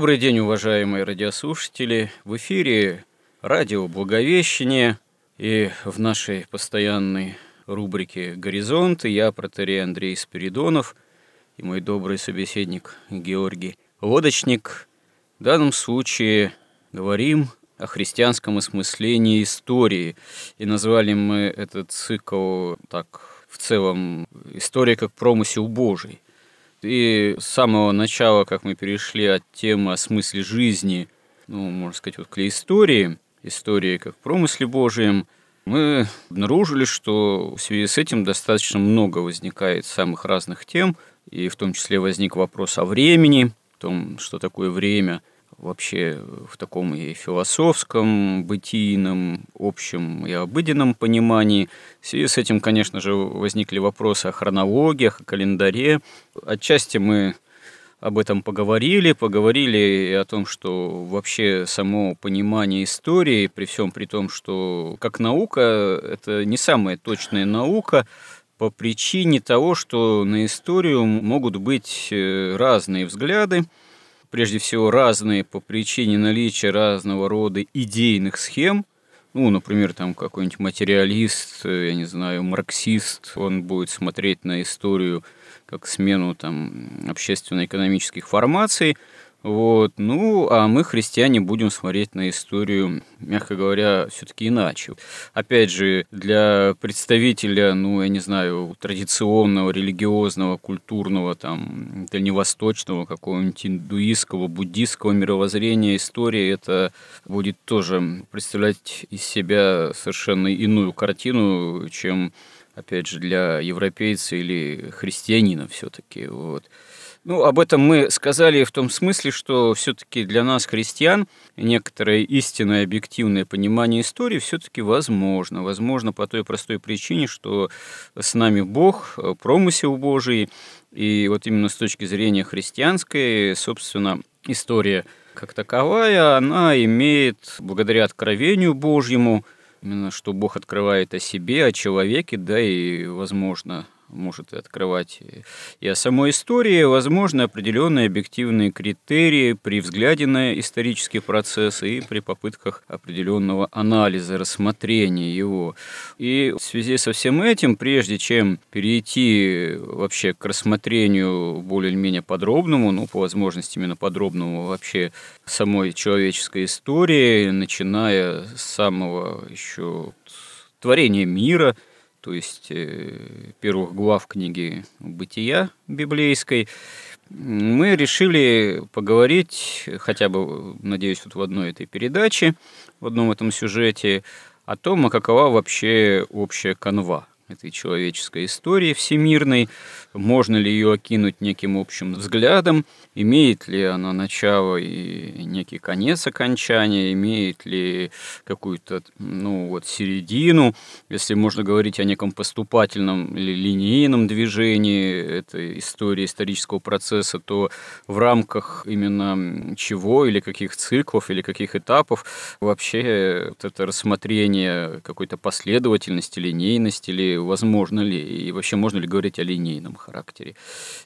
Добрый день, уважаемые радиослушатели. В эфире радио «Благовещение» и в нашей постоянной рубрике «Горизонты» я, протерей Андрей Спиридонов и мой добрый собеседник Георгий Лодочник. В данном случае говорим о христианском осмыслении истории. И назвали мы этот цикл так в целом «История как промысел Божий». И с самого начала, как мы перешли от темы о смысле жизни, ну, можно сказать, вот к истории, истории как промысле Божьем, мы обнаружили, что в связи с этим достаточно много возникает самых разных тем, и в том числе возник вопрос о времени, о том, что такое время – вообще в таком и философском, бытийном, общем и обыденном понимании. В связи с этим, конечно же, возникли вопросы о хронологиях, о календаре. Отчасти мы об этом поговорили, поговорили о том, что вообще само понимание истории, при всем при том, что как наука, это не самая точная наука, по причине того, что на историю могут быть э, разные взгляды, прежде всего разные по причине наличия разного рода идейных схем. Ну, например, там какой-нибудь материалист, э, я не знаю, марксист, он будет смотреть на историю как смену там общественно-экономических формаций, вот. Ну, а мы, христиане, будем смотреть на историю, мягко говоря, все-таки иначе. Опять же, для представителя, ну, я не знаю, традиционного, религиозного, культурного, там, дальневосточного, какого-нибудь индуистского, буддийского мировоззрения история, это будет тоже представлять из себя совершенно иную картину, чем, опять же, для европейца или христианина все-таки. Вот. Ну, об этом мы сказали в том смысле, что все-таки для нас, христиан, некоторое истинное объективное понимание истории все-таки возможно. Возможно по той простой причине, что с нами Бог, промысел Божий, и вот именно с точки зрения христианской, собственно, история как таковая, она имеет, благодаря откровению Божьему, именно что Бог открывает о себе, о человеке, да, и, возможно, может открывать и о самой истории, возможно, определенные объективные критерии при взгляде на исторический процесс и при попытках определенного анализа, рассмотрения его. И в связи со всем этим, прежде чем перейти вообще к рассмотрению более-менее подробному, ну, по возможности именно подробному вообще самой человеческой истории, начиная с самого еще творения мира – то есть э, первых глав книги «Бытия» библейской, мы решили поговорить, хотя бы, надеюсь, вот в одной этой передаче, в одном этом сюжете, о том, а какова вообще общая канва этой человеческой истории всемирной, можно ли ее окинуть неким общим взглядом, имеет ли она начало и некий конец окончания, имеет ли какую-то ну, вот, середину, если можно говорить о неком поступательном или линейном движении этой истории исторического процесса, то в рамках именно чего или каких циклов или каких этапов вообще вот это рассмотрение какой-то последовательности, линейности или возможно ли, и вообще можно ли говорить о линейном характере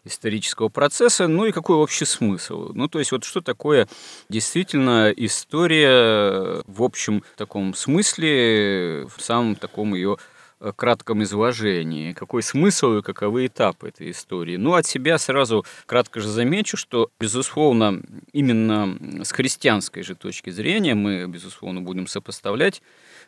исторического процесса, ну и какой общий смысл. Ну, то есть вот что такое действительно история в общем таком смысле, в самом таком ее кратком изложении, какой смысл и каковы этапы этой истории. Ну, от себя сразу кратко же замечу, что, безусловно, именно с христианской же точки зрения мы, безусловно, будем сопоставлять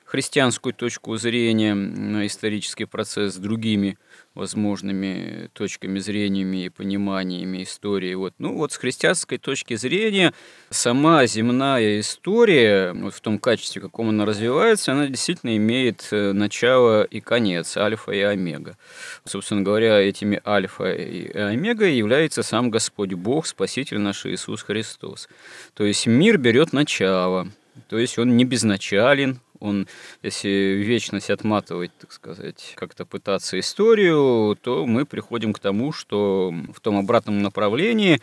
христианскую точку зрения на исторический процесс с другими возможными точками зрениями и пониманиями истории. Вот. Ну вот с христианской точки зрения сама земная история, вот в том качестве, каком она развивается, она действительно имеет э, начало и конец, альфа и омега. Собственно говоря, этими альфа и омега является сам Господь Бог, Спаситель наш Иисус Христос. То есть мир берет начало, то есть он не безначален, он, если вечность отматывать, так сказать, как-то пытаться историю, то мы приходим к тому, что в том обратном направлении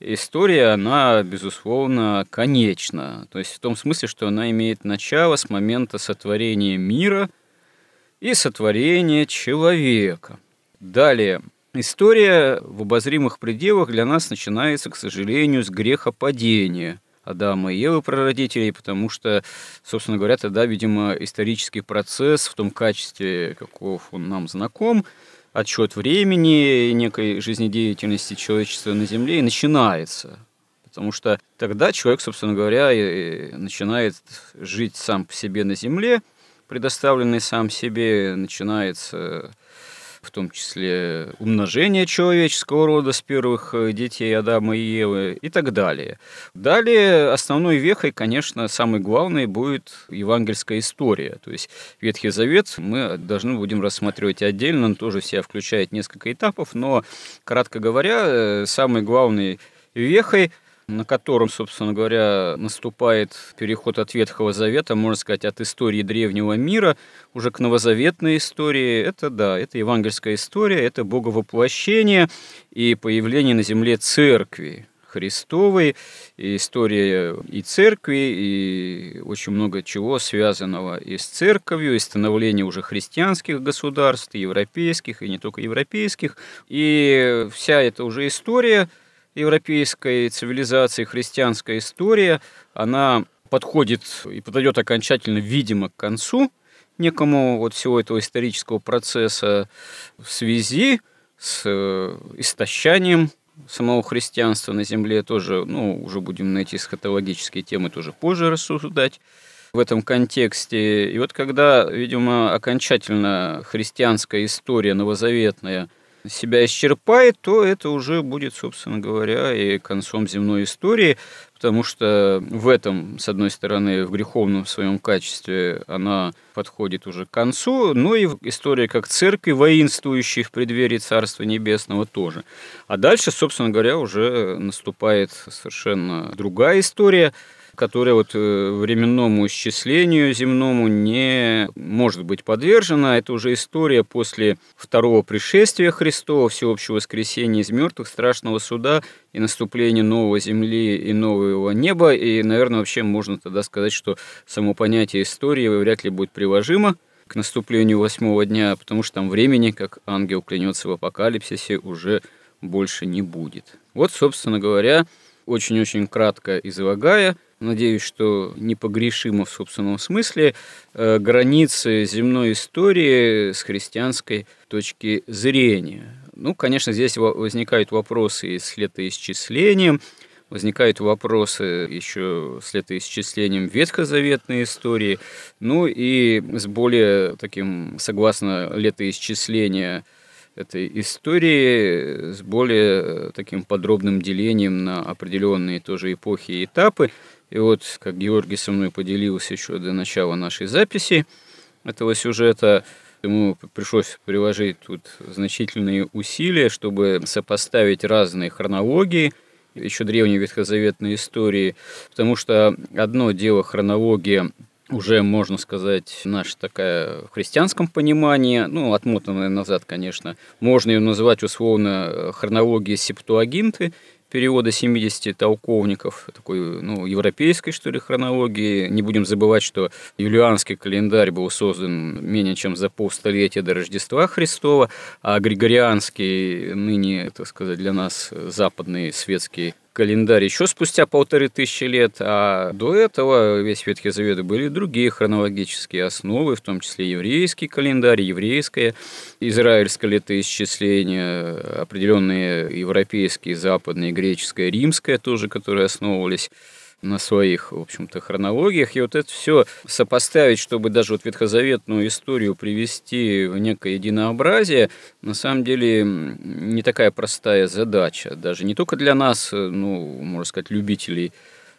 история, она, безусловно, конечна. То есть в том смысле, что она имеет начало с момента сотворения мира и сотворения человека. Далее, история в обозримых пределах для нас начинается, к сожалению, с грехопадения – Адама и Евы прародителей, потому что, собственно говоря, тогда, видимо, исторический процесс в том качестве, каков он нам знаком, отчет времени некой жизнедеятельности человечества на Земле и начинается. Потому что тогда человек, собственно говоря, и начинает жить сам по себе на Земле, предоставленный сам себе, начинается в том числе умножение человеческого рода с первых э, детей Адама и Евы и так далее. Далее основной вехой, конечно, самый главный будет евангельская история. То есть Ветхий Завет мы должны будем рассматривать отдельно, он тоже в себя включает несколько этапов, но, кратко говоря, э, самый главный вехой на котором, собственно говоря, наступает переход от Ветхого Завета, можно сказать, от истории древнего мира уже к новозаветной истории. Это, да, это евангельская история, это боговоплощение и появление на земле церкви. Христовой, и история и церкви, и очень много чего связанного и с церковью, и становление уже христианских государств, и европейских, и не только европейских. И вся эта уже история – европейской цивилизации, христианская история, она подходит и подойдет окончательно, видимо, к концу некому вот всего этого исторического процесса в связи с э, истощанием самого христианства на земле тоже, ну, уже будем на эти эсхатологические темы тоже позже рассуждать в этом контексте. И вот когда, видимо, окончательно христианская история новозаветная – себя исчерпает, то это уже будет, собственно говоря, и концом земной истории, потому что в этом, с одной стороны, в греховном своем качестве она подходит уже к концу, но и история как церкви, воинствующей в преддверии Царства Небесного тоже. А дальше, собственно говоря, уже наступает совершенно другая история – которая вот э, временному исчислению земному не может быть подвержена. Это уже история после второго пришествия Христова, всеобщего воскресения из мертвых, страшного суда и наступления новой земли и нового неба. И, наверное, вообще можно тогда сказать, что само понятие истории вряд ли будет приложимо к наступлению восьмого дня, потому что там времени, как ангел клянется в апокалипсисе, уже больше не будет. Вот, собственно говоря, очень-очень кратко излагая – надеюсь, что непогрешимо в собственном смысле, э, границы земной истории с христианской точки зрения. Ну, конечно, здесь возникают вопросы и с летоисчислением, возникают вопросы еще с летоисчислением ветхозаветной истории, ну и с более таким, согласно летоисчисления этой истории, с более таким подробным делением на определенные тоже эпохи и этапы. И вот, как Георгий со мной поделился еще до начала нашей записи этого сюжета, ему пришлось приложить тут значительные усилия, чтобы сопоставить разные хронологии, еще древней ветхозаветной истории, потому что одно дело хронология уже, можно сказать, наша такая в христианском понимании, ну, отмотанная назад, конечно, можно ее называть условно хронологией септуагинты, перевода 70 толковников, такой, ну, европейской, что ли, хронологии. Не будем забывать, что юлианский календарь был создан менее чем за полстолетия до Рождества Христова, а григорианский, ныне, так сказать, для нас западный светский календарь еще спустя полторы тысячи лет, а до этого весь Ветхий Завет были другие хронологические основы, в том числе еврейский календарь, еврейское, израильское летоисчисление, определенные европейские, западные, греческое, римское тоже, которые основывались на своих, в общем-то, хронологиях. И вот это все сопоставить, чтобы даже вот ветхозаветную историю привести в некое единообразие, на самом деле не такая простая задача. Даже не только для нас, ну, можно сказать, любителей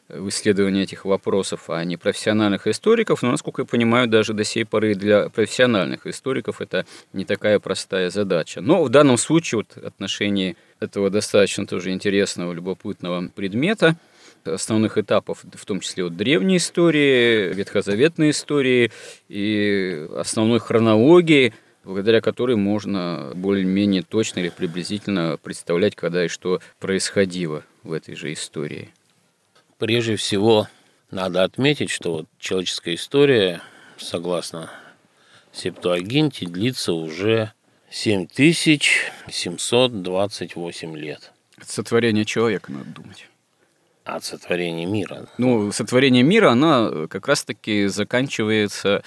в исследовании этих вопросов, а не профессиональных историков, но, насколько я понимаю, даже до сей поры для профессиональных историков это не такая простая задача. Но в данном случае вот отношении этого достаточно тоже интересного, любопытного предмета – основных этапов, в том числе вот древней истории, ветхозаветной истории и основной хронологии, благодаря которой можно более-менее точно или приблизительно представлять, когда и что происходило в этой же истории. Прежде всего, надо отметить, что вот человеческая история, согласно Септуагинте, длится уже 7728 лет. Сотворение человека, надо думать от сотворения мира. Ну, сотворение мира, оно как раз-таки заканчивается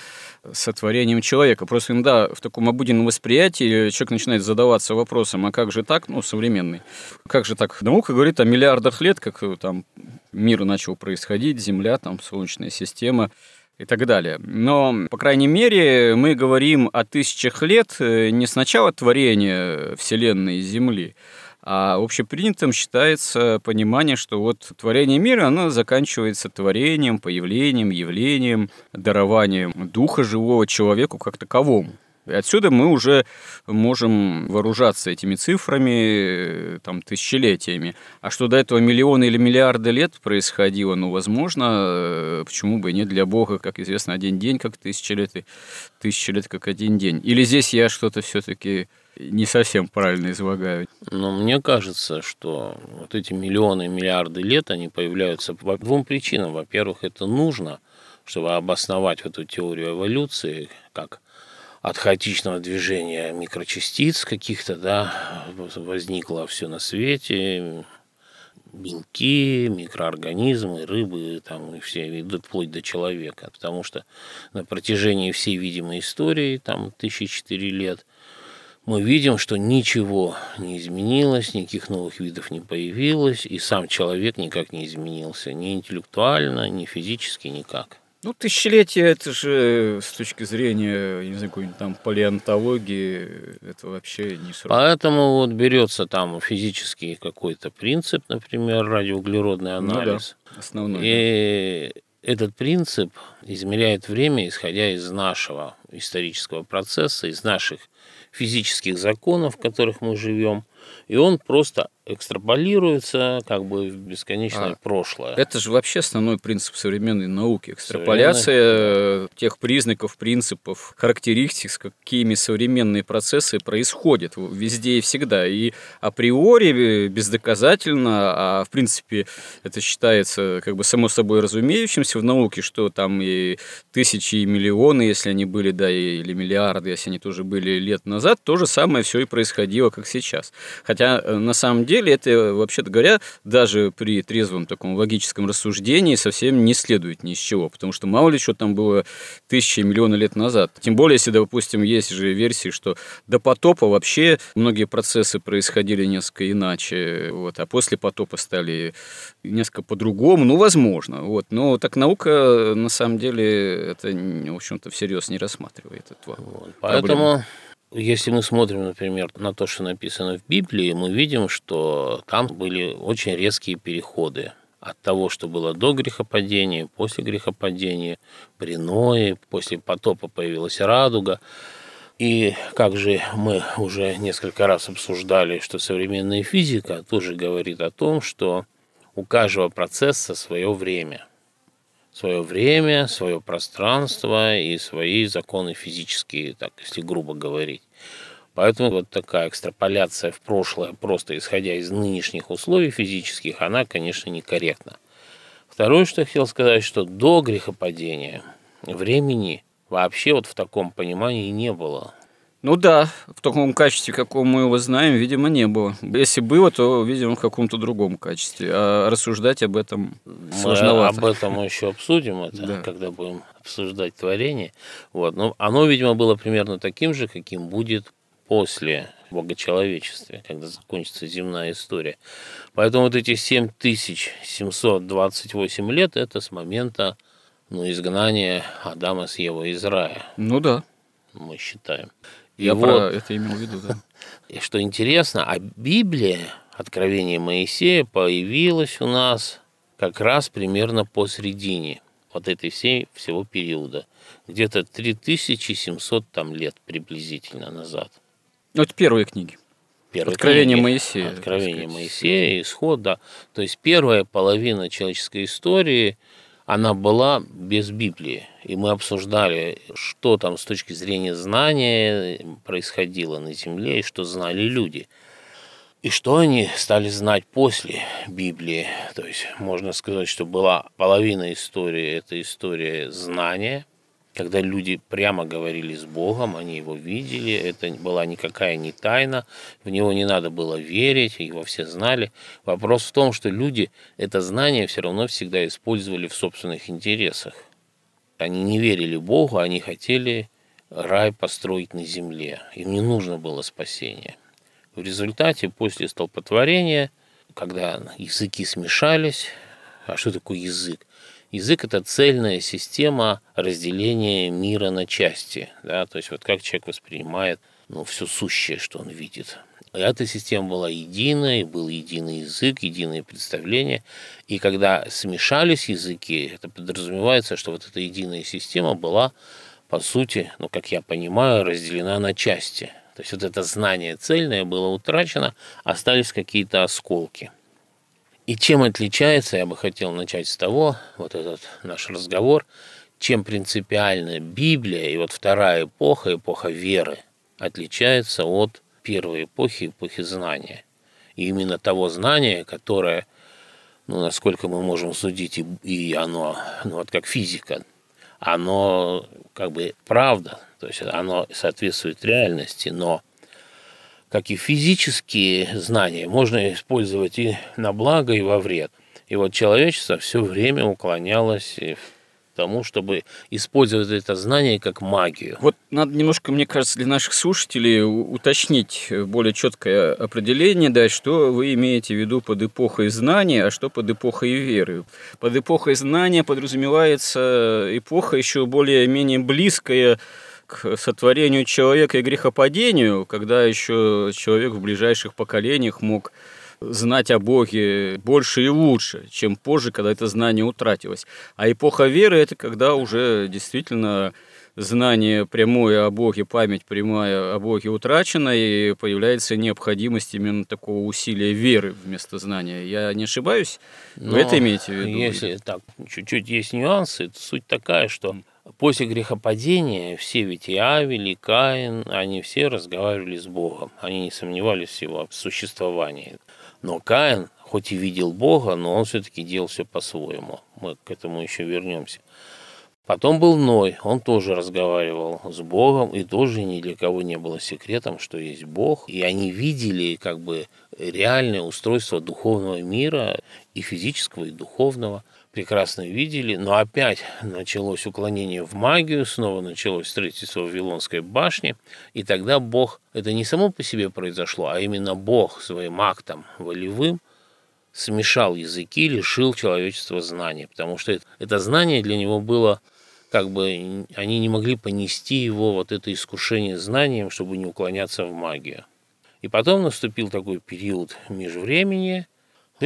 сотворением человека. Просто иногда в таком обыденном восприятии человек начинает задаваться вопросом, а как же так, ну, современный, как же так? Наука говорит о миллиардах лет, как там мир начал происходить, Земля, там, Солнечная система и так далее. Но, по крайней мере, мы говорим о тысячах лет э, не с начала творения Вселенной и Земли, а общепринятым считается понимание, что вот творение мира, оно заканчивается творением, появлением, явлением, дарованием духа живого человеку как таковому. И отсюда мы уже можем вооружаться этими цифрами, там, тысячелетиями. А что до этого миллионы или миллиарды лет происходило, ну, возможно, э, почему бы и нет для Бога, как известно, один день как тысяча лет, и тысяча лет как один день. Или здесь я что-то все-таки не совсем правильно излагают. Но мне кажется, что вот эти миллионы, миллиарды лет, они появляются по двум причинам. Во-первых, это нужно, чтобы обосновать эту теорию эволюции, как от хаотичного движения микрочастиц каких-то, да, возникло все на свете, белки, микроорганизмы, рыбы, там и все, вплоть до человека. Потому что на протяжении всей видимой истории, там тысячи четыре лет, мы видим, что ничего не изменилось, никаких новых видов не появилось, и сам человек никак не изменился, ни интеллектуально, ни физически, никак. Ну, тысячелетие, это же с точки зрения, не знаю, какой-нибудь там палеонтологии, это вообще не срок. Поэтому вот берется там физический какой-то принцип, например, радиоуглеродный анализ. Ну, да, основной. И да. этот принцип измеряет время, исходя из нашего исторического процесса, из наших физических законов, в которых мы живем, и он просто экстраполируется как бы в бесконечное а, прошлое. Это же вообще основной принцип современной науки. Экстраполяция тех признаков, принципов, характеристик, с какими современные процессы происходят везде и всегда. И априори, бездоказательно, а в принципе это считается как бы само собой разумеющимся в науке, что там и тысячи, и миллионы, если они были, да, или миллиарды, если они тоже были лет назад, то же самое все и происходило, как сейчас. Хотя э, на самом деле это, вообще-то говоря, даже при трезвом таком логическом рассуждении совсем не следует ни из чего, потому что мало ли что там было тысячи, миллионы лет назад. Тем более, если, допустим, есть же версии, что до потопа вообще многие процессы происходили несколько иначе, вот, а после потопа стали несколько по-другому, ну, возможно, вот. Но так наука, на самом деле, это, в общем-то, всерьез не рассматривает этот вопрос. Вот. Поэтому если мы смотрим, например, на то, что написано в Библии, мы видим, что там были очень резкие переходы от того, что было до грехопадения, после грехопадения, при Ное, после потопа появилась радуга. И как же мы уже несколько раз обсуждали, что современная физика тоже говорит о том, что у каждого процесса свое время – свое время, свое пространство и свои законы физические, так если грубо говорить. Поэтому вот такая экстраполяция в прошлое, просто исходя из нынешних условий физических, она, конечно, некорректна. Второе, что я хотел сказать, что до грехопадения времени вообще вот в таком понимании не было. Ну да, в таком качестве, каком мы его знаем, видимо, не было. Если было, то, видимо, в каком-то другом качестве. А рассуждать об этом сложновато. Мы об этом мы еще обсудим, это, да. когда будем обсуждать творение. Вот. Но оно, видимо, было примерно таким же, каким будет после богочеловечестве, когда закончится земная история. Поэтому вот эти 7728 лет – это с момента ну, изгнания Адама с Евой из рая. Ну да. Мы считаем. Я вот, про это имел в виду, да. И что интересно, а Библия, Откровение Моисея, появилась у нас как раз примерно посередине вот этой всей всего периода. Где-то 3700 там лет приблизительно назад. Ну, это первые книги. Первые Откровение книги. Моисея. Откровение Моисея, исход, да. То есть первая половина человеческой истории, она была без Библии. И мы обсуждали, что там с точки зрения знания происходило на Земле и что знали люди – и что они стали знать после Библии? То есть можно сказать, что была половина истории, это история знания, когда люди прямо говорили с Богом, они его видели, это была никакая не тайна, в него не надо было верить, его все знали. Вопрос в том, что люди это знание все равно всегда использовали в собственных интересах. Они не верили Богу, они хотели рай построить на земле. Им не нужно было спасение. В результате, после столпотворения, когда языки смешались, а что такое язык? Язык – это цельная система разделения мира на части. Да? То есть вот как человек воспринимает ну, все сущее, что он видит. Эта система была единой, был единый язык, единое представление. И когда смешались языки, это подразумевается, что вот эта единая система была, по сути, ну, как я понимаю, разделена на части – то есть вот это знание цельное было утрачено, остались какие-то осколки. И чем отличается, я бы хотел начать с того, вот этот наш разговор, чем принципиально Библия и вот вторая эпоха, эпоха веры, отличается от первой эпохи, эпохи знания. И именно того знания, которое, ну, насколько мы можем судить, и, и оно, ну, вот как физика, оно как бы правда, то есть оно соответствует реальности, но как и физические знания, можно использовать и на благо, и во вред. И вот человечество все время уклонялось тому, чтобы использовать это знание как магию. Вот надо немножко, мне кажется, для наших слушателей уточнить более четкое определение, дать, что вы имеете в виду под эпохой знания, а что под эпохой веры. Под эпохой знания подразумевается эпоха еще более-менее близкая к сотворению человека и грехопадению, когда еще человек в ближайших поколениях мог знать о Боге больше и лучше, чем позже, когда это знание утратилось. А эпоха веры – это когда уже действительно знание прямое о Боге, память прямая о Боге утрачена, и появляется необходимость именно такого усилия веры вместо знания. Я не ошибаюсь? Но Вы это имеете в виду? Если так, чуть-чуть есть нюансы, суть такая, что После грехопадения все ведь и Авель, и Каин, они все разговаривали с Богом. Они не сомневались в его существовании. Но Каин, хоть и видел Бога, но он все-таки делал все по-своему. Мы к этому еще вернемся. Потом был Ной, он тоже разговаривал с Богом, и тоже ни для кого не было секретом, что есть Бог. И они видели как бы реальное устройство духовного мира, и физического, и духовного – прекрасно видели, но опять началось уклонение в магию, снова началось строительство Вавилонской башни, и тогда Бог, это не само по себе произошло, а именно Бог своим актом волевым смешал языки, лишил человечества знания, потому что это, это знание для него было как бы они не могли понести его вот это искушение знанием, чтобы не уклоняться в магию. И потом наступил такой период межвремени,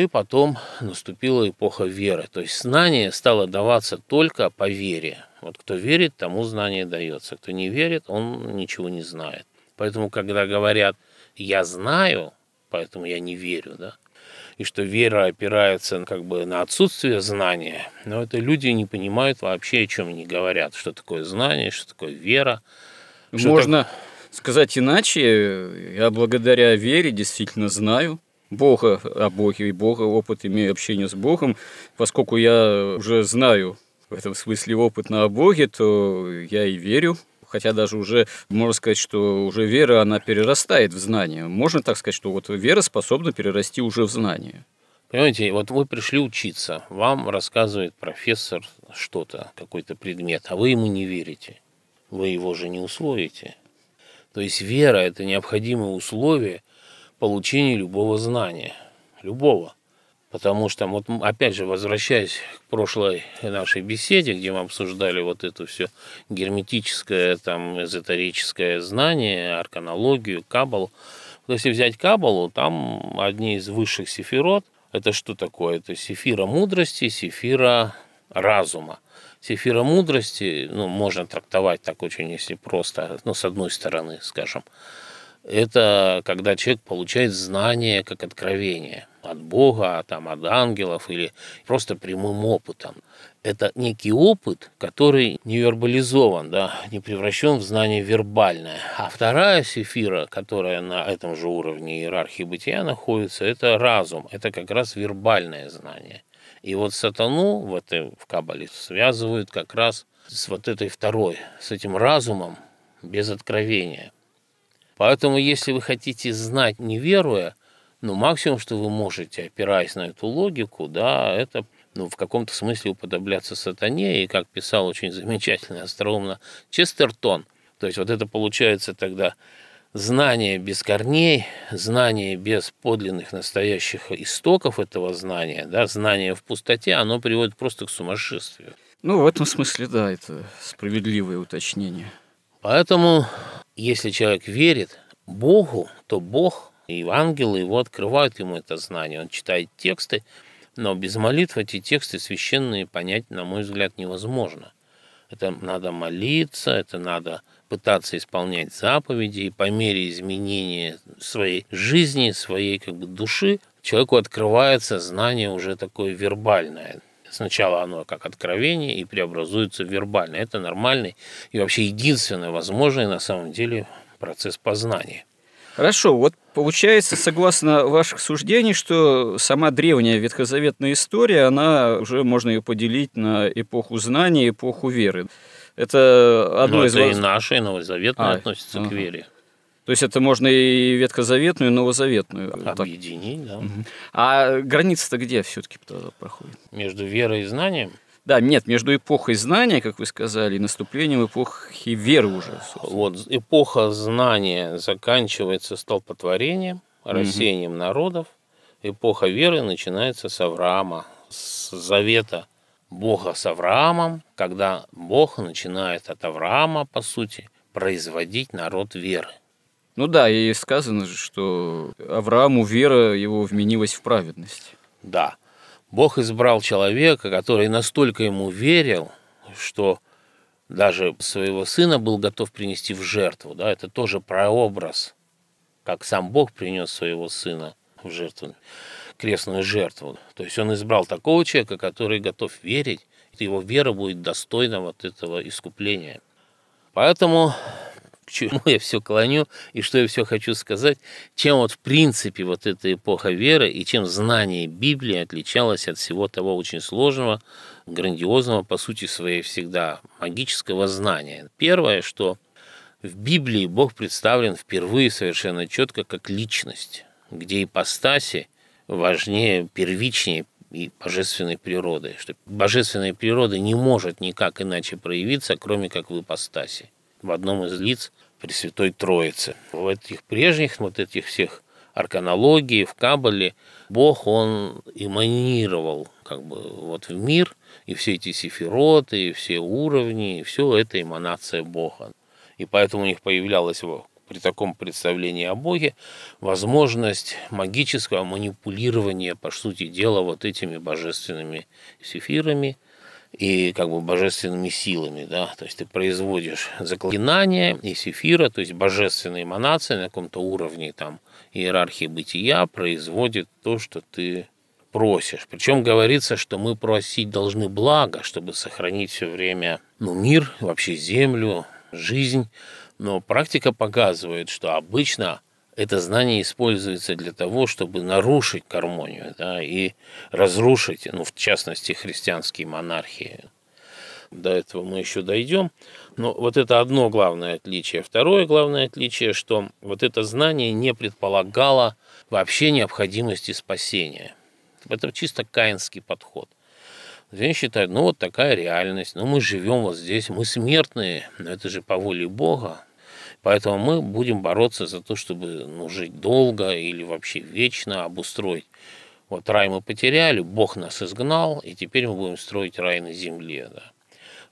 и потом наступила эпоха веры. То есть знание стало даваться только по вере. Вот кто верит, тому знание дается. Кто не верит, он ничего не знает. Поэтому, когда говорят «я знаю», поэтому я не верю, да, и что вера опирается как бы на отсутствие знания, но это люди не понимают вообще, о чем они говорят, что такое знание, что такое вера. Что Можно так... сказать иначе, я благодаря вере действительно знаю, Бога о Боге и Бога, опыт имею общение с Богом. Поскольку я уже знаю в этом смысле опыт на Боге, то я и верю. Хотя даже уже, можно сказать, что уже вера, она перерастает в знание. Можно так сказать, что вот вера способна перерасти уже в знание. Понимаете, вот вы пришли учиться, вам рассказывает профессор что-то, какой-то предмет, а вы ему не верите. Вы его же не усвоите. То есть вера – это необходимое условие получения любого знания. Любого. Потому что, вот, опять же, возвращаясь к прошлой нашей беседе, где мы обсуждали вот это все герметическое, там, эзотерическое знание, арканологию, кабалу. Если взять кабалу, там одни из высших сефирот – это что такое? Это сефира мудрости, сефира разума. Сефира мудрости, ну, можно трактовать так очень, если просто, ну, с одной стороны, скажем, это когда человек получает знание как откровение от Бога, там, от ангелов или просто прямым опытом. Это некий опыт, который не вербализован, да, не превращен в знание вербальное. А вторая сефира, которая на этом же уровне иерархии бытия находится, это разум, это как раз вербальное знание. И вот сатану в, этой, в Кабале связывают как раз с вот этой второй, с этим разумом без откровения. Поэтому, если вы хотите знать, не веруя, ну, максимум, что вы можете, опираясь на эту логику, да, это ну, в каком-то смысле уподобляться сатане, и, как писал очень замечательно остроумно Честертон, то есть вот это получается тогда знание без корней, знание без подлинных настоящих истоков этого знания, да, знание в пустоте, оно приводит просто к сумасшествию. Ну, в этом смысле, да, это справедливое уточнение. Поэтому, если человек верит Богу, то Бог и ангелы его открывают ему это знание. Он читает тексты, но без молитв эти тексты священные понять, на мой взгляд, невозможно. Это надо молиться, это надо пытаться исполнять заповеди, и по мере изменения своей жизни, своей как бы души, человеку открывается знание уже такое вербальное. Сначала оно как откровение и преобразуется в вербальное. Это нормальный и вообще единственный возможный на самом деле процесс познания. Хорошо, вот получается, согласно ваших суждений, что сама древняя ветхозаветная история, она уже можно ее поделить на эпоху знания, эпоху веры. Это одно Но из... Это и наша, и новозаветная а, относится ага. к вере. То есть это можно и ветхозаветную, и новозаветную. Объединить, так. да. Угу. А граница-то где все-таки проходит? Между верой и знанием? Да, нет, между эпохой знания, как вы сказали, и наступлением эпохи веры уже. Собственно. Вот эпоха знания заканчивается столпотворением, рассеянием угу. народов. Эпоха веры начинается с Авраама, с завета Бога с Авраамом, когда Бог начинает от Авраама, по сути, производить народ веры. Ну да, и сказано же, что Аврааму вера его вменилась в праведность. Да. Бог избрал человека, который настолько ему верил, что даже своего сына был готов принести в жертву. Да? Это тоже прообраз, как сам Бог принес своего сына в жертву крестную жертву. То есть он избрал такого человека, который готов верить, и его вера будет достойна вот этого искупления. Поэтому к чему я все клоню и что я все хочу сказать, чем вот в принципе вот эта эпоха веры и чем знание Библии отличалось от всего того очень сложного, грандиозного, по сути своей всегда магического знания. Первое, что в Библии Бог представлен впервые совершенно четко как личность, где ипостаси важнее, первичнее и божественной природы, что божественная природа не может никак иначе проявиться, кроме как в ипостаси, в одном из лиц Пресвятой Троицы. В этих прежних, вот этих всех арканологии, в Кабале, Бог, Он эманировал как бы вот в мир, и все эти сефироты, и все уровни, и все это эманация Бога. И поэтому у них появлялась при таком представлении о Боге возможность магического манипулирования, по сути дела, вот этими божественными сефирами и как бы божественными силами, да, то есть ты производишь заклинания и сефира, то есть божественные эманации на каком-то уровне там иерархии бытия производит то, что ты просишь. Причем говорится, что мы просить должны благо, чтобы сохранить все время ну, мир, вообще землю, жизнь. Но практика показывает, что обычно это знание используется для того, чтобы нарушить гармонию да, и разрушить, ну, в частности, христианские монархии. До этого мы еще дойдем. Но вот это одно главное отличие. Второе главное отличие, что вот это знание не предполагало вообще необходимости спасения. Это чисто каинский подход. Они считают, ну вот такая реальность, ну мы живем вот здесь, мы смертные, но это же по воле Бога, Поэтому мы будем бороться за то, чтобы ну, жить долго или вообще вечно, обустроить. Вот рай мы потеряли, Бог нас изгнал, и теперь мы будем строить рай на земле. Да.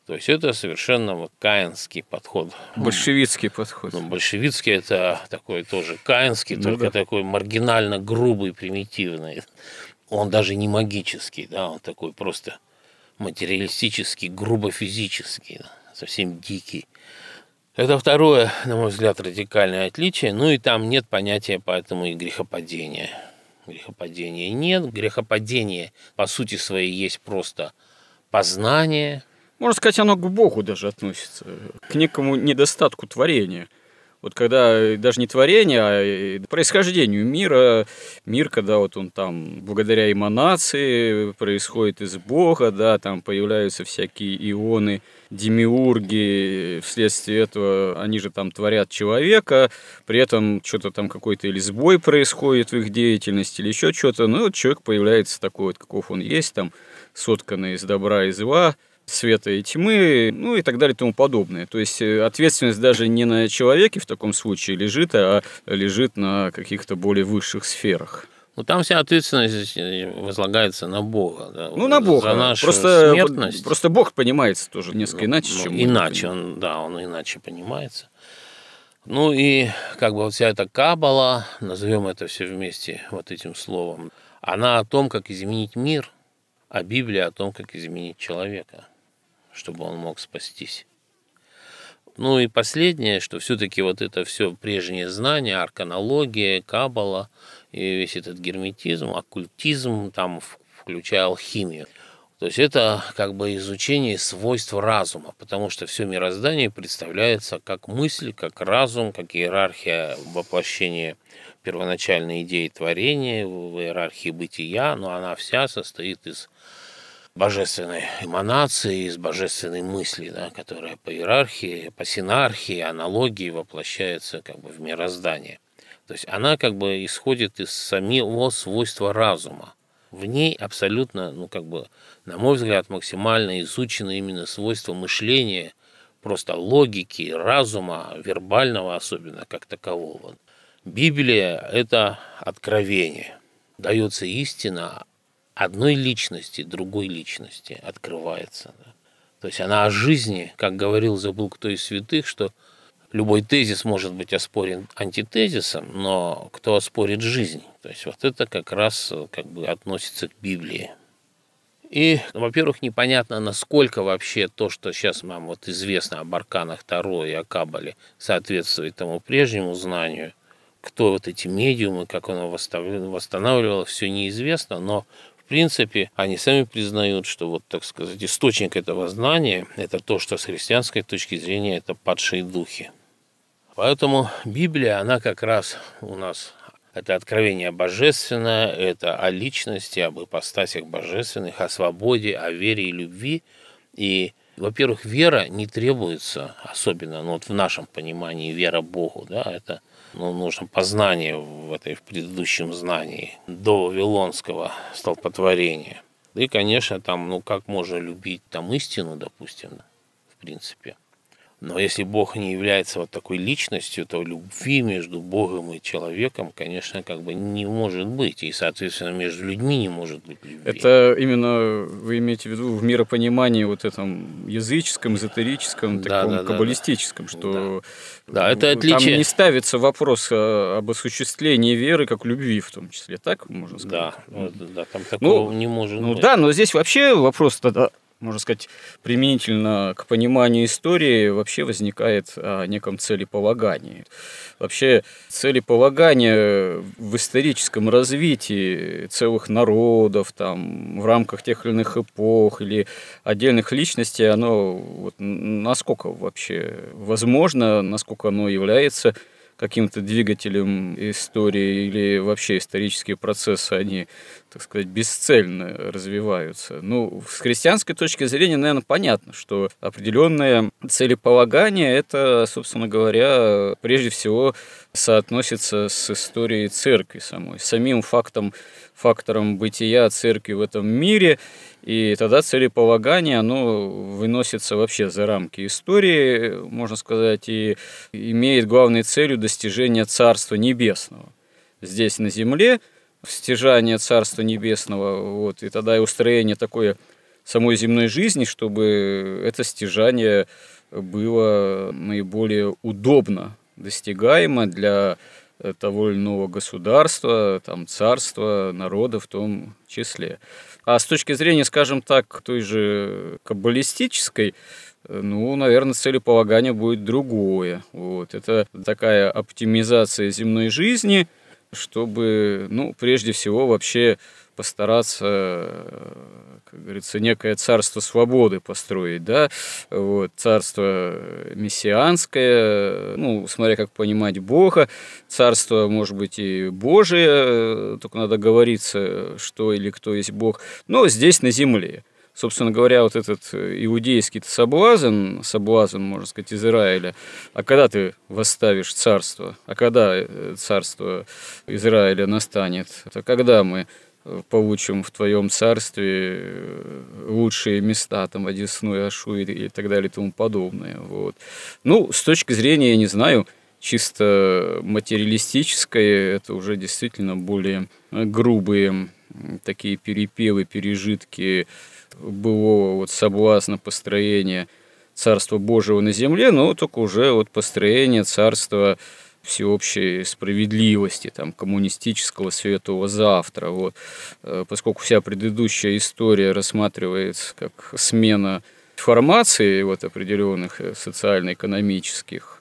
То есть это совершенно каинский подход. Большевицкий подход. Ну, большевицкий это такой тоже каинский, ну, только да. такой маргинально грубый, примитивный. Он даже не магический, да, он такой просто материалистический, грубо физический, да, совсем дикий. Это второе, на мой взгляд, радикальное отличие. Ну и там нет понятия поэтому и грехопадения. Грехопадения нет. Грехопадение по сути своей есть просто познание – можно сказать, оно к Богу даже относится, к некому недостатку творения. Вот когда даже не творение, а происхождению мира, мир, когда вот он там благодаря эманации происходит из Бога, да, там появляются всякие ионы, демиурги, вследствие этого они же там творят человека, при этом что-то там какой-то или сбой происходит в их деятельности, или еще что-то, ну вот человек появляется такой вот, каков он есть, там, сотканный из добра и зла, света и тьмы, ну и так далее и тому подобное. То есть э, ответственность даже не на человеке в таком случае лежит, а лежит на каких-то более высших сферах. Ну, там вся ответственность э, возлагается на Бога. Да, ну, на Бога. За нашу просто, смертность. Просто Бог понимается тоже несколько ну, иначе, ну, чем Иначе он, да, он иначе понимается. Ну и как бы вот вся эта кабала, назовем это все вместе вот этим словом, она о том, как изменить мир, а Библия о том, как изменить человека чтобы он мог спастись. Ну и последнее, что все-таки вот это все прежние знания, арканология, кабала и весь этот герметизм, оккультизм, там, включая алхимию. То есть это как бы изучение свойств разума, потому что все мироздание представляется как мысль, как разум, как иерархия воплощения первоначальной идеи творения, в иерархии бытия, но она вся состоит из божественной эманации, из божественной мысли, да, которая по иерархии, по синархии, аналогии воплощается как бы в мироздание. То есть она как бы исходит из самого свойства разума. В ней абсолютно, ну как бы, на мой взгляд, максимально изучено именно свойство мышления, просто логики, разума, вербального особенно, как такового. Библия – это откровение. Дается истина, одной личности другой личности открывается. То есть она о жизни, как говорил, забыл кто из святых, что любой тезис может быть оспорен антитезисом, но кто оспорит жизнь? То есть вот это как раз как бы относится к Библии. И, ну, во-первых, непонятно, насколько вообще то, что сейчас нам вот известно об арканах Таро и о Кабале, соответствует тому прежнему знанию. Кто вот эти медиумы, как оно восстанавливало, все неизвестно, но в принципе, они сами признают, что вот, так сказать, источник этого знания – это то, что с христианской точки зрения это падшие духи. Поэтому Библия, она как раз у нас это откровение божественное, это о личности, об ипостасях божественных, о свободе, о вере и любви. И, во-первых, вера не требуется, особенно ну, вот в нашем понимании, вера Богу, да, это ну, нужно познание в этой в предыдущем знании до Вавилонского столпотворения. И, конечно, там, ну, как можно любить там истину, допустим, в принципе. Но если Бог не является вот такой личностью, то любви между Богом и человеком, конечно, как бы не может быть. И, соответственно, между людьми не может быть любви. Это именно вы имеете в виду в миропонимании вот этом языческом, эзотерическом, да, таком да, да, каббалистическом, да. что да. да, это отличие. там не ставится вопрос об осуществлении веры как любви в том числе, так можно сказать? Да, да там такого ну, не может ну, быть. Да, но здесь вообще вопрос тогда можно сказать, применительно к пониманию истории вообще возникает о неком целеполагании. Вообще целеполагание в историческом развитии целых народов, там, в рамках тех или иных эпох или отдельных личностей, оно вот, насколько вообще возможно, насколько оно является каким-то двигателем истории или вообще исторические процессы, они, так сказать, бесцельно развиваются. Ну, с христианской точки зрения, наверное, понятно, что определенное целеполагание – это, собственно говоря, прежде всего соотносится с историей церкви самой, самим фактом, фактором бытия церкви в этом мире – И тогда целеполагание, оно выносится вообще за рамки истории, можно сказать, и имеет главной целью достижение Царства Небесного. Здесь на земле, стяжание Царства Небесного, вот, и тогда и устроение такой самой земной жизни, чтобы это стяжание было наиболее удобно достигаемо для того или иного государства, там, царства, народа в том числе. А с точки зрения, скажем так, той же каббалистической, ну, наверное, целеполагание будет другое. Вот. Это такая оптимизация земной жизни, чтобы, ну, прежде всего, вообще постараться, как говорится, некое царство свободы построить, да, вот, царство мессианское, ну, смотря как понимать Бога, царство, может быть, и Божие, только надо говориться, что или кто есть Бог, но здесь на земле. Собственно говоря, вот этот иудейский соблазн, соблазн, можно сказать, Израиля, а когда ты восставишь царство, а когда царство Израиля настанет, это когда мы получим в твоем царстве э, лучшие места, там, Одесну и Ашу и, так далее и тому подобное. Вот. Ну, с точки зрения, я не знаю, чисто материалистической, это уже действительно более грубые такие перепевы, пережитки былого вот соблазна построения Царства Божьего на земле, но только уже вот построение Царства всеобщей справедливости, там, коммунистического светового завтра. Вот. Э, поскольку вся предыдущая история рассматривается как смена формации вот определенных э, социально-экономических.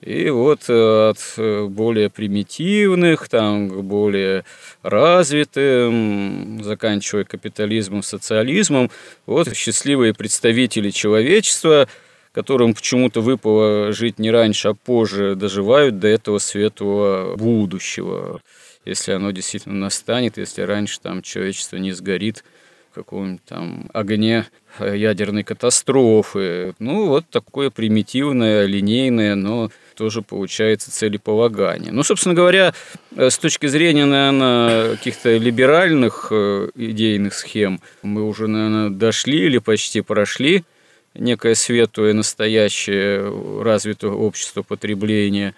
И вот э, от более примитивных там, к более развитым, заканчивая капитализмом, социализмом, вот счастливые представители человечества – которым почему-то выпало жить не раньше, а позже, доживают до этого светлого будущего. Если оно действительно настанет, если раньше там человечество не сгорит каком-нибудь там огне ядерной катастрофы. Ну, вот такое примитивное, линейное, но тоже получается целеполагание. Ну, собственно говоря, с точки зрения, наверное, каких-то либеральных э, идейных схем, мы уже, наверное, дошли или почти прошли некое светлое, настоящее развитое общество потребления,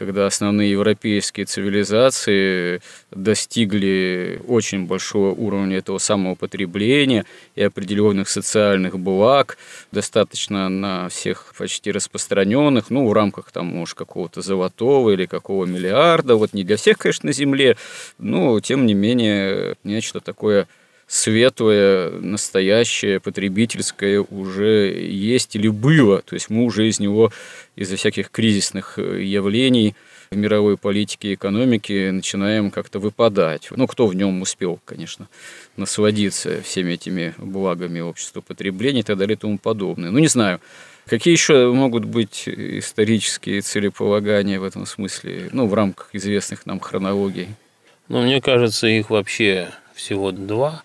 когда основные европейские цивилизации достигли очень большого уровня этого самого потребления и определенных социальных благ, достаточно на всех почти распространенных, ну, в рамках там, может, какого-то золотого или какого миллиарда, вот не для всех, конечно, на Земле, но, тем не менее, нечто такое светлое, настоящее, потребительское уже есть или было. То есть мы уже из него, из-за всяких кризисных э, явлений в мировой политике и экономике начинаем как-то выпадать. Ну, кто в нем успел, конечно, насладиться всеми этими благами общества потребления и так далее и тому подобное. Ну, не знаю, Какие еще могут быть исторические целеполагания в этом смысле, ну, в рамках известных нам хронологий? Ну, мне кажется, их вообще всего два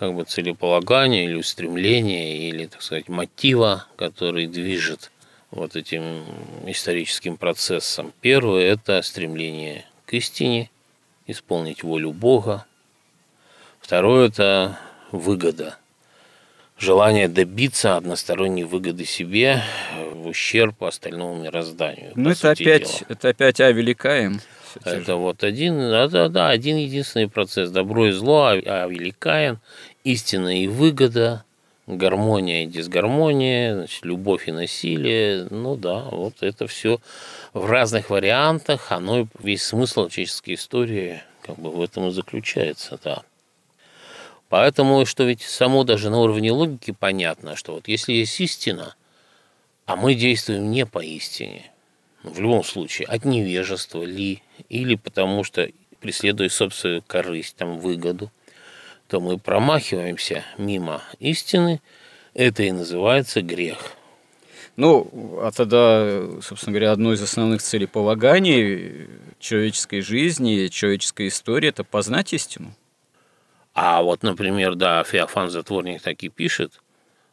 как бы целеполагания или устремления, или, так сказать, мотива, который движет вот этим историческим процессом. Первое – это стремление к истине, исполнить волю Бога. Второе – это выгода, желание добиться односторонней выгоды себе в ущерб остальному мирозданию. Ну, это опять, это опять А великаем. Это вот один, да, да, да, один единственный процесс. Добро и зло, а, а великаин истина и выгода, гармония и дисгармония, значит, любовь и насилие. Ну да, вот это все в разных вариантах, оно весь смысл человеческой истории как бы в этом и заключается, да. Поэтому, что ведь само даже на уровне логики понятно, что вот если есть истина, а мы действуем не по истине, в любом случае, от невежества ли, или потому что преследуя собственную корысть, там, выгоду, то мы промахиваемся мимо истины, это и называется грех. Ну, а тогда, собственно говоря, одно из основных целеполаганий человеческой жизни, человеческой истории – это познать истину. А вот, например, да, Феофан Затворник так и пишет,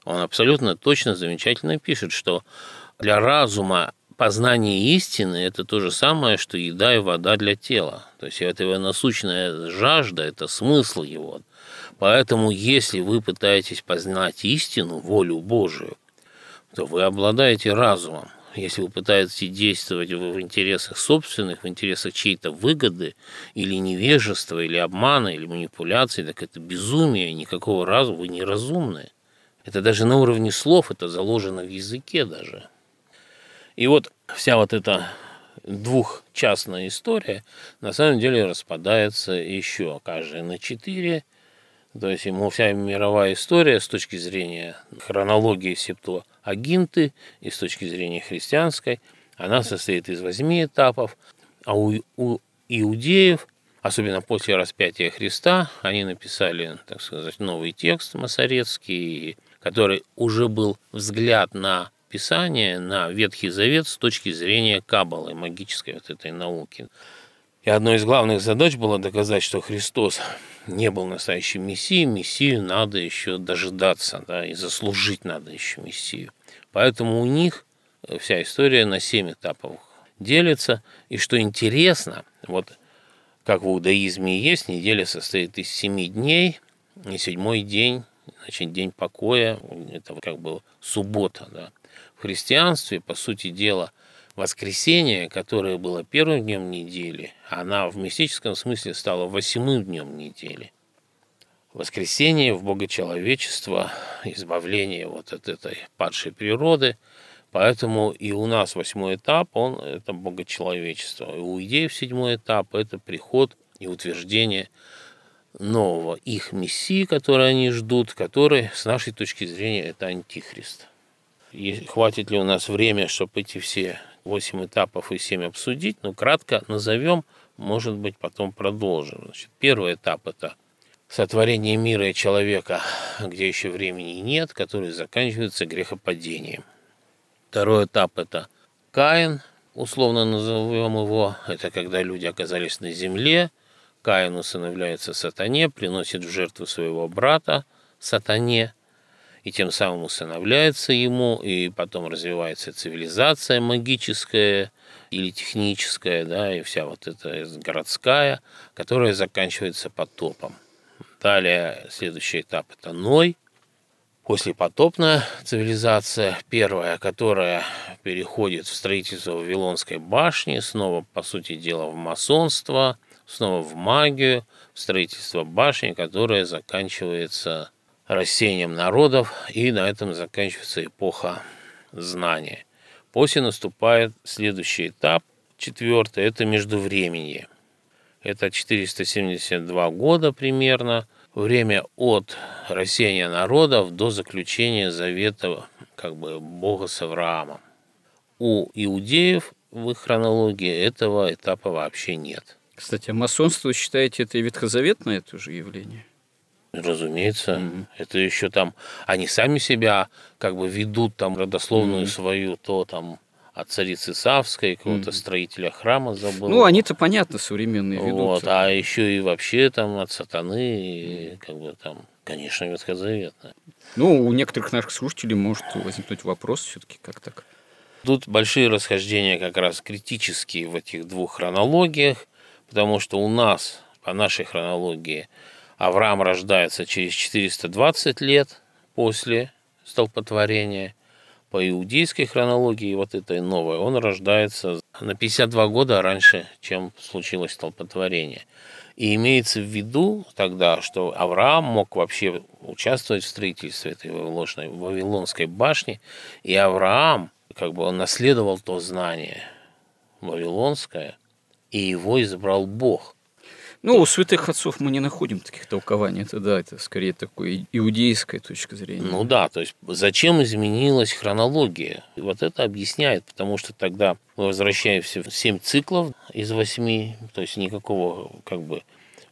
он абсолютно точно, замечательно пишет, что для разума познание истины – это то же самое, что еда и вода для тела. То есть это его насущная жажда, это смысл его. Поэтому, если вы пытаетесь познать истину, волю Божию, то вы обладаете разумом. Если вы пытаетесь действовать в интересах собственных, в интересах чьей-то выгоды, или невежества, или обмана, или манипуляции, так это безумие, никакого разума, вы неразумны. Это даже на уровне слов, это заложено в языке даже. И вот вся вот эта двухчастная история на самом деле распадается еще каждая на четыре. То есть ему вся мировая история с точки зрения хронологии Септуагинты и с точки зрения христианской, она состоит из восьми этапов, а у, у иудеев, особенно после распятия Христа, они написали, так сказать, новый текст масорецкий, который уже был взгляд на Писание на Ветхий Завет с точки зрения Каббалы, магической вот этой науки. И одной из главных задач было доказать, что Христос не был настоящим Мессией, Мессию надо еще дожидаться, да, и заслужить надо еще Мессию. Поэтому у них вся история на семь этапов делится. И что интересно, вот как в иудаизме есть, неделя состоит из семи дней, и седьмой день, значит, день покоя, это как бы суббота, да в христианстве, по сути дела, воскресенье, которое было первым днем недели, она в мистическом смысле стала восьмым днем недели. Воскресенье в богочеловечество, избавление вот от этой падшей природы. Поэтому и у нас восьмой этап, он это богочеловечество. И у идеев седьмой этап – это приход и утверждение нового их мессии, который они ждут, который, с нашей точки зрения, это антихрист. И хватит ли у нас время, чтобы эти все восемь этапов и семь обсудить, но кратко назовем, может быть, потом продолжим. Значит, первый этап – это сотворение мира и человека, где еще времени нет, который заканчивается грехопадением. Второй этап – это Каин, условно назовем его, это когда люди оказались на земле, Каин усыновляется сатане, приносит в жертву своего брата сатане, и тем самым усыновляется ему, и потом развивается цивилизация магическая или техническая, да, и вся вот эта городская, которая заканчивается потопом. Далее следующий этап – это Ной, послепотопная цивилизация, первая, которая переходит в строительство Вавилонской башни, снова, по сути дела, в масонство, снова в магию, в строительство башни, которая заканчивается рассеянием народов, и на этом заканчивается эпоха знания. После наступает следующий этап, четвертый, это междувременье. Это 472 года примерно, время от рассеяния народов до заключения завета как бы Бога с Авраамом. У иудеев в их хронологии этого этапа вообще нет. Кстати, а масонство, считаете, это ветхозаветное тоже явление? Разумеется, mm-hmm. это еще там они сами себя как бы ведут там родословную mm-hmm. свою, то там от царицы Савской, какого-то mm-hmm. строителя храма забыл. Ну, они-то понятно современные ведут. Вот, а еще и вообще там от сатаны, и, как бы там, конечно, ветхозаветно. Ну, у некоторых наших слушателей может возникнуть вопрос все-таки, как так? Тут большие расхождения как раз критические в этих двух хронологиях, потому что у нас, по нашей хронологии, Авраам рождается через 420 лет после столпотворения. По иудейской хронологии, вот этой новой, он рождается на 52 года раньше, чем случилось столпотворение. И имеется в виду тогда, что Авраам мог вообще участвовать в строительстве этой Вавилонской, Вавилонской башни, и Авраам, как бы он наследовал то знание Вавилонское, и его избрал Бог. Ну, у святых отцов мы не находим таких толкований. Это да, это скорее такое иудейская точка зрения. Ну да, то есть зачем изменилась хронология? И вот это объясняет, потому что тогда мы возвращаемся в семь циклов из восьми, то есть никакого как бы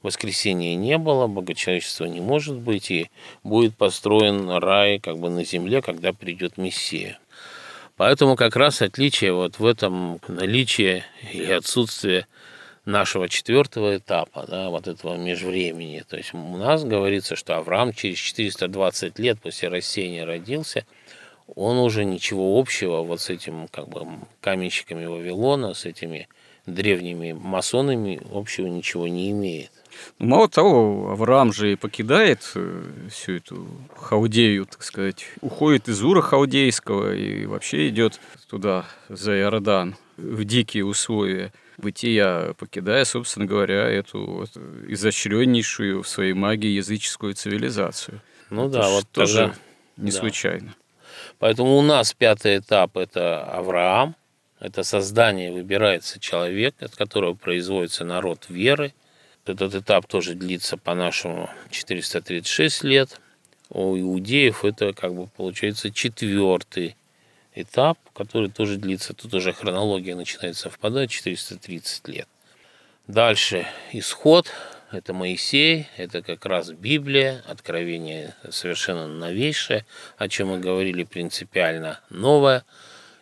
воскресения не было, богочеловечества не может быть, и будет построен рай как бы на земле, когда придет Мессия. Поэтому как раз отличие вот в этом наличии или отсутствие нашего четвертого этапа, да, вот этого межвремени. То есть у нас говорится, что Авраам через 420 лет после рассеяния родился, он уже ничего общего вот с этим как бы каменщиками Вавилона, с этими древними масонами общего ничего не имеет. Ну, мало того, Авраам же покидает э, всю эту Хаудею, так сказать, уходит из Ура Хаудейского и вообще идет туда, за Иордан, в дикие условия бытия, покидая, собственно говоря, эту вот изощреннейшую в своей магии языческую цивилизацию. Ну Это да, вот тоже тогда... не да. случайно. Поэтому у нас пятый этап – это Авраам, это создание, выбирается человек, от которого производится народ веры. Этот этап тоже длится по-нашему 436 лет. У иудеев это как бы получается четвертый этап, который тоже длится, тут уже хронология начинает совпадать, 430 лет. Дальше исход, это Моисей, это как раз Библия, откровение совершенно новейшее, о чем мы говорили принципиально новое.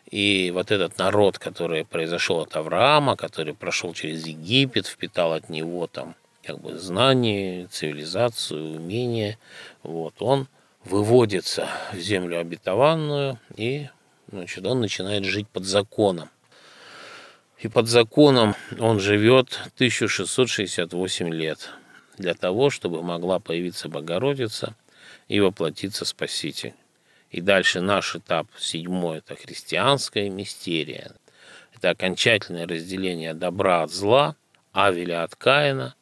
И вот этот народ, который произошел от Авраама, который прошел через Египет, впитал от него там как бы знания, цивилизацию, умения, вот, он выводится в землю обетованную и значит, он начинает жить под законом. И под законом он живет 1668 лет для того, чтобы могла появиться Богородица и воплотиться Спаситель. И дальше наш этап седьмой – это христианская мистерия. Это окончательное разделение добра от зла, Авеля от Каина.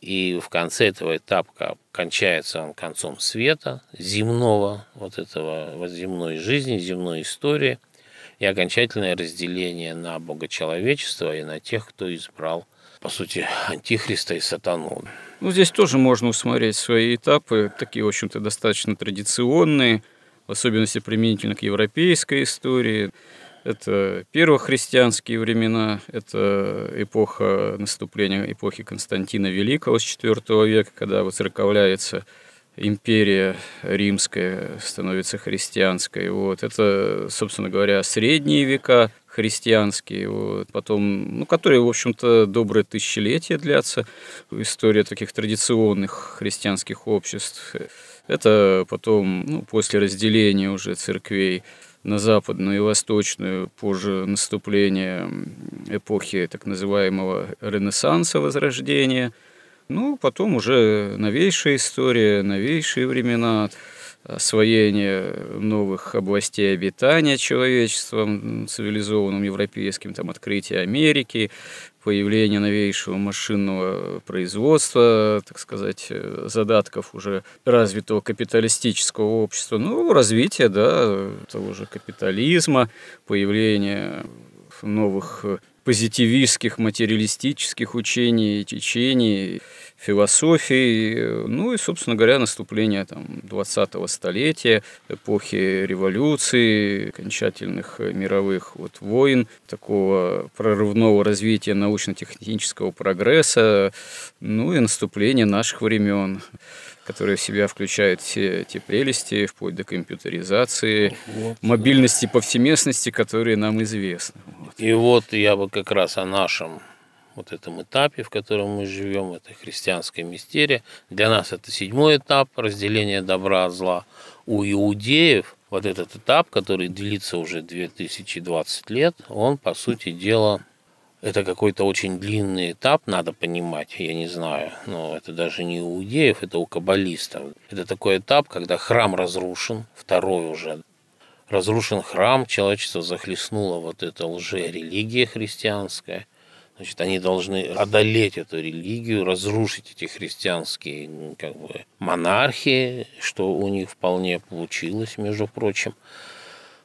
И в конце этого этапа кончается он концом света, земного, вот этого вот земной жизни, земной истории – и окончательное разделение на богочеловечество и на тех, кто избрал, по сути, антихриста и сатану. Ну, здесь тоже можно усмотреть свои этапы, такие, в общем-то, достаточно традиционные, в особенности применительно к европейской истории. Это первохристианские времена, это эпоха наступления эпохи Константина Великого с IV века, когда воцерковляется империя римская становится христианской. Вот. Это, собственно говоря, средние века христианские, вот. потом, ну, которые, в общем-то, добрые тысячелетия длятся, история таких традиционных христианских обществ. Это потом, ну, после разделения уже церквей на западную и восточную, позже наступления эпохи так называемого Ренессанса, Возрождения – ну, потом уже новейшая история, новейшие времена, освоение новых областей обитания человечеством, цивилизованным европейским, там, открытие Америки, появление новейшего машинного производства, так сказать, задатков уже развитого капиталистического общества, ну, развитие, да, того же капитализма, появление новых позитивистских, материалистических учений, течений, философии, ну и, собственно говоря, наступление там, 20-го столетия, эпохи революции, окончательных мировых вот, войн, такого прорывного развития научно-технического прогресса, ну и наступление наших времен которые в себя включают все эти прелести, вплоть до компьютеризации, вот. мобильности, повсеместности, которые нам известны. Вот. И вот я бы как раз о нашем вот этом этапе, в котором мы живем, это христианская мистерия. Для нас это седьмой этап разделения добра от зла. У иудеев вот этот этап, который длится уже 2020 лет, он, по сути дела, это какой-то очень длинный этап, надо понимать, я не знаю, но это даже не у иудеев, это у каббалистов. Это такой этап, когда храм разрушен, второй уже. Разрушен храм, человечество захлестнуло вот эта лже-религия христианская. Значит, они должны одолеть эту религию, разрушить эти христианские как бы, монархии, что у них вполне получилось, между прочим,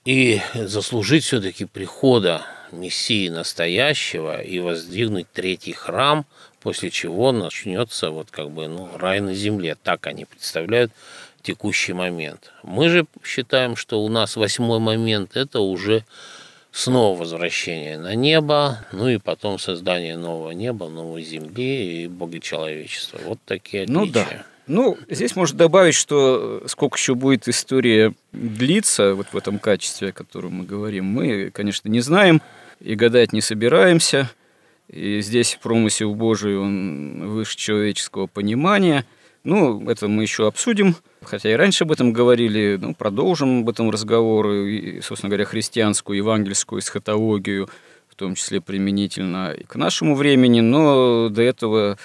и заслужить все-таки прихода Мессии настоящего и воздвигнуть третий храм, после чего начнется вот как бы ну, рай на земле. Так они представляют текущий момент. Мы же считаем, что у нас восьмой момент – это уже снова возвращение на небо, ну и потом создание нового неба, новой земли и богочеловечества. Вот такие отличия. Ну да. Ну, здесь можно добавить, что сколько еще будет история длиться вот в этом качестве, о котором мы говорим, мы, конечно, не знаем и гадать не собираемся. И здесь промысел Божий, он выше человеческого понимания. Ну, это мы еще обсудим, хотя и раньше об этом говорили, ну, продолжим об этом разговор, и, собственно говоря, христианскую, евангельскую эсхатологию, в том числе применительно и к нашему времени, но до этого,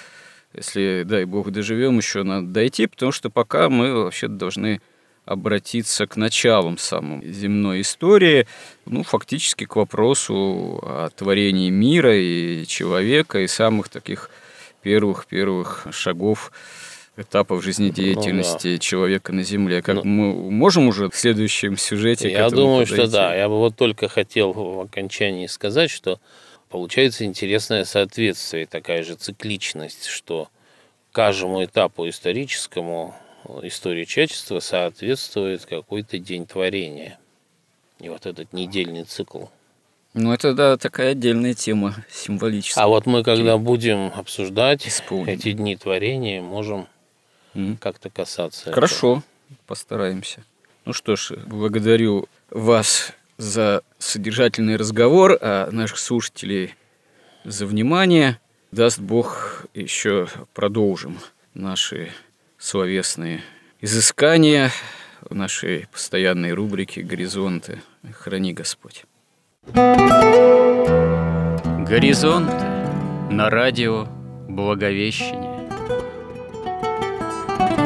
если, дай бог, доживем, еще надо дойти, потому что пока мы вообще должны обратиться к началам самой земной истории, ну, фактически к вопросу о творении мира и человека, и самых таких первых-первых шагов этапов жизнедеятельности ну, да. человека на Земле. Как ну, мы можем уже в следующем сюжете Я думаю, подойти? что да. Я бы вот только хотел в окончании сказать, что получается интересное соответствие, такая же цикличность, что каждому этапу историческому истории человечества соответствует какой-то день творения. И вот этот недельный цикл. Ну, это, да, такая отдельная тема символическая. А вот мы, когда будем обсуждать Исполним. эти дни творения, можем mm. как-то касаться Хорошо, этого. постараемся. Ну что ж, благодарю вас за содержательный разговор, а наших слушателей за внимание. Даст Бог, еще продолжим наши словесные изыскания в нашей постоянной рубрике «Горизонты». Храни Господь. Горизонты на радио Благовещение.